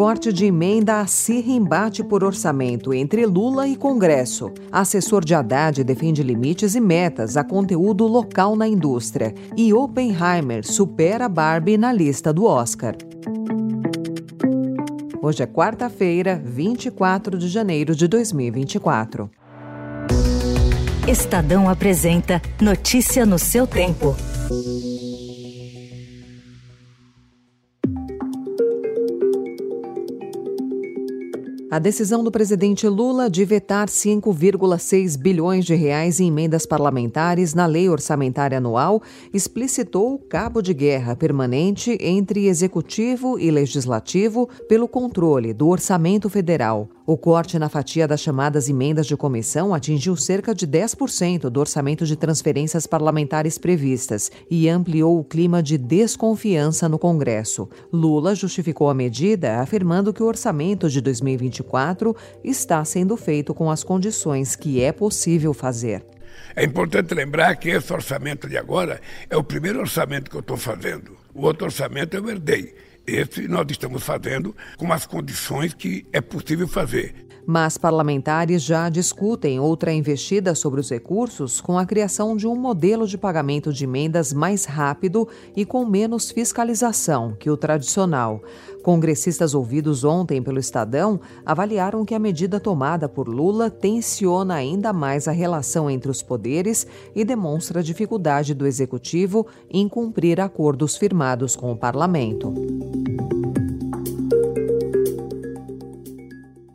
Corte de emenda acirra embate por orçamento entre Lula e Congresso. Assessor de Haddad defende limites e metas a conteúdo local na indústria. E Oppenheimer supera Barbie na lista do Oscar. Hoje é quarta-feira, 24 de janeiro de 2024. Estadão apresenta Notícia no seu tempo. A decisão do presidente Lula de vetar 5,6 bilhões de reais em emendas parlamentares na lei orçamentária anual explicitou o cabo de guerra permanente entre executivo e legislativo pelo controle do orçamento federal. O corte na fatia das chamadas emendas de comissão atingiu cerca de 10% do orçamento de transferências parlamentares previstas e ampliou o clima de desconfiança no Congresso. Lula justificou a medida afirmando que o orçamento de 2024 está sendo feito com as condições que é possível fazer. É importante lembrar que esse orçamento de agora é o primeiro orçamento que eu estou fazendo. O outro orçamento eu herdei. Esse nós estamos fazendo com as condições que é possível fazer. Mas parlamentares já discutem outra investida sobre os recursos com a criação de um modelo de pagamento de emendas mais rápido e com menos fiscalização que o tradicional. Congressistas ouvidos ontem pelo Estadão avaliaram que a medida tomada por Lula tensiona ainda mais a relação entre os poderes e demonstra a dificuldade do executivo em cumprir acordos firmados com o parlamento.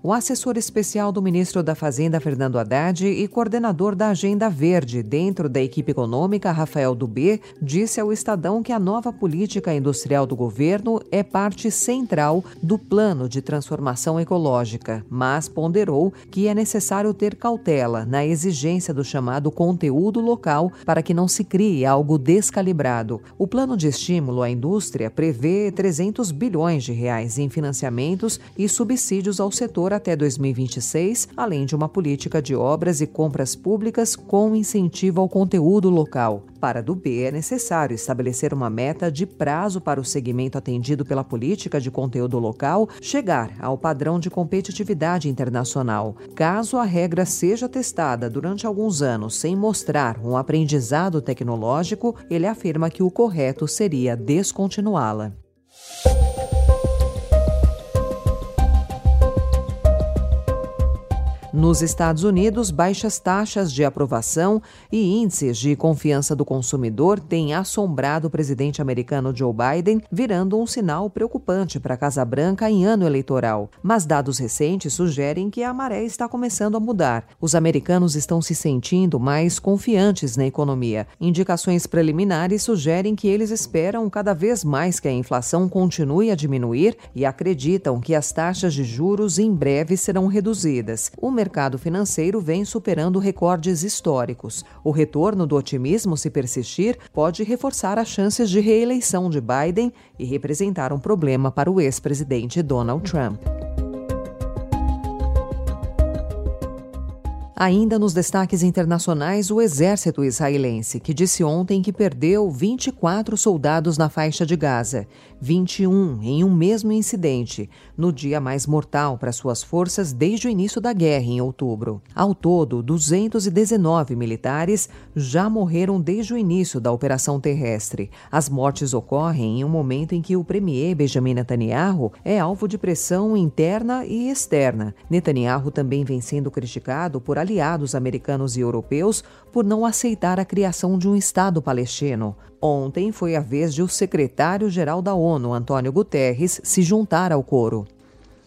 O assessor especial do ministro da Fazenda, Fernando Haddad, e coordenador da Agenda Verde dentro da equipe econômica, Rafael Dubê, disse ao Estadão que a nova política industrial do governo é parte central do plano de transformação ecológica, mas ponderou que é necessário ter cautela na exigência do chamado conteúdo local para que não se crie algo descalibrado. O plano de estímulo à indústria prevê 300 bilhões de reais em financiamentos e subsídios ao setor até 2026, além de uma política de obras e compras públicas com incentivo ao conteúdo local. Para do B, é necessário estabelecer uma meta de prazo para o segmento atendido pela política de conteúdo local chegar ao padrão de competitividade internacional. Caso a regra seja testada durante alguns anos sem mostrar um aprendizado tecnológico, ele afirma que o correto seria descontinuá-la. Nos Estados Unidos, baixas taxas de aprovação e índices de confiança do consumidor têm assombrado o presidente americano Joe Biden, virando um sinal preocupante para a Casa Branca em ano eleitoral. Mas dados recentes sugerem que a maré está começando a mudar. Os americanos estão se sentindo mais confiantes na economia. Indicações preliminares sugerem que eles esperam cada vez mais que a inflação continue a diminuir e acreditam que as taxas de juros em breve serão reduzidas. O mercado financeiro vem superando recordes históricos. O retorno do otimismo, se persistir, pode reforçar as chances de reeleição de Biden e representar um problema para o ex-presidente Donald Trump. Ainda nos destaques internacionais, o exército israelense, que disse ontem que perdeu 24 soldados na faixa de Gaza, 21 em um mesmo incidente, no dia mais mortal para suas forças desde o início da guerra em outubro. Ao todo, 219 militares já morreram desde o início da operação terrestre. As mortes ocorrem em um momento em que o premier Benjamin Netanyahu é alvo de pressão interna e externa. Netanyahu também vem sendo criticado por aliados americanos e europeus por não aceitar a criação de um Estado palestino. Ontem foi a vez de o secretário-geral da ONU, Antônio Guterres, se juntar ao coro.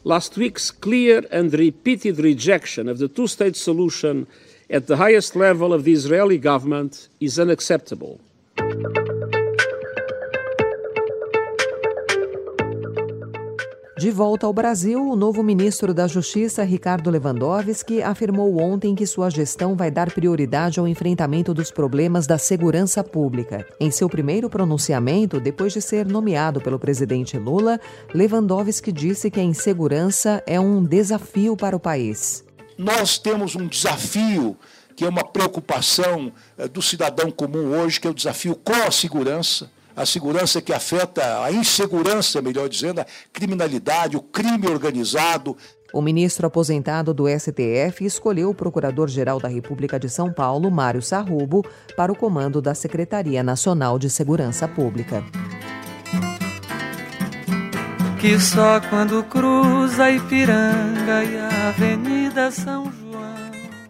Last week's clear and repeated rejection of the two state solution at the highest level of the Israeli government is unacceptable. De volta ao Brasil, o novo ministro da Justiça, Ricardo Lewandowski, afirmou ontem que sua gestão vai dar prioridade ao enfrentamento dos problemas da segurança pública. Em seu primeiro pronunciamento, depois de ser nomeado pelo presidente Lula, Lewandowski disse que a insegurança é um desafio para o país. Nós temos um desafio que é uma preocupação eh, do cidadão comum hoje, que é o desafio com a segurança a segurança que afeta a insegurança, melhor dizendo, a criminalidade, o crime organizado. O ministro aposentado do STF escolheu o Procurador-Geral da República de São Paulo, Mário Sarrubo, para o comando da Secretaria Nacional de Segurança Pública. Que só quando cruza Ipiranga e a Avenida São João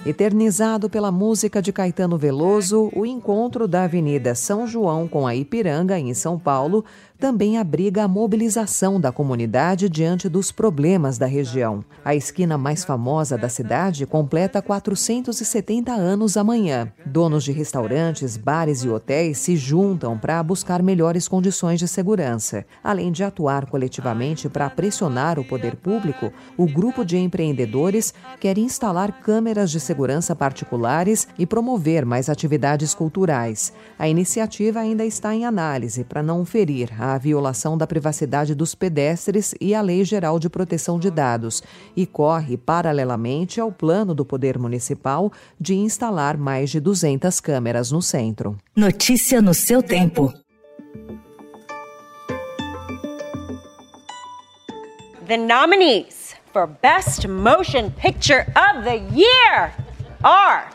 Eternizado pela música de Caetano Veloso, o encontro da Avenida São João com a Ipiranga, em São Paulo, também abriga a mobilização da comunidade diante dos problemas da região. A esquina mais famosa da cidade completa 470 anos amanhã. Donos de restaurantes, bares e hotéis se juntam para buscar melhores condições de segurança. Além de atuar coletivamente para pressionar o poder público, o grupo de empreendedores quer instalar câmeras de segurança particulares e promover mais atividades culturais. A iniciativa ainda está em análise para não ferir a violação da privacidade dos pedestres e a Lei Geral de Proteção de Dados e corre paralelamente ao plano do Poder Municipal de instalar mais de 200 câmeras no centro. Notícia no seu tempo. The nominees for Best Motion Picture of the Year are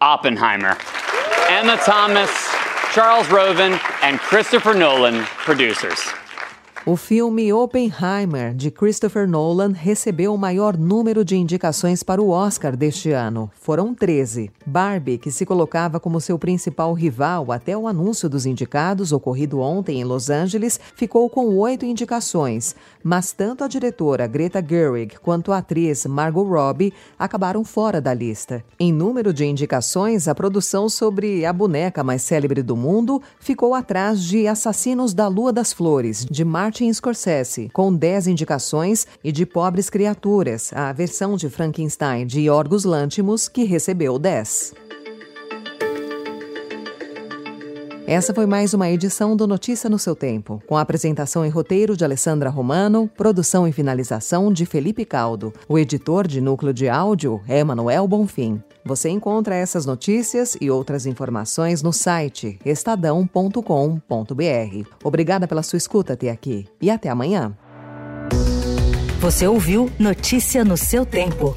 Oppenheimer, Emma Thomas, Charles Roven, and Christopher Nolan, producers. O filme Oppenheimer, de Christopher Nolan, recebeu o maior número de indicações para o Oscar deste ano. Foram 13. Barbie, que se colocava como seu principal rival até o anúncio dos indicados, ocorrido ontem em Los Angeles, ficou com oito indicações. Mas tanto a diretora Greta Gerwig quanto a atriz Margot Robbie acabaram fora da lista. Em número de indicações, a produção sobre a boneca mais célebre do mundo ficou atrás de Assassinos da Lua das Flores, de Mark Martin Scorsese, com 10 indicações, e de Pobres Criaturas, a versão de Frankenstein de Yorgos Lanthimos, que recebeu 10. Essa foi mais uma edição do Notícia no seu tempo, com a apresentação e roteiro de Alessandra Romano, produção e finalização de Felipe Caldo. O editor de núcleo de áudio é Manuel Bonfim. Você encontra essas notícias e outras informações no site estadão.com.br. Obrigada pela sua escuta até aqui e até amanhã. Você ouviu Notícia no seu tempo.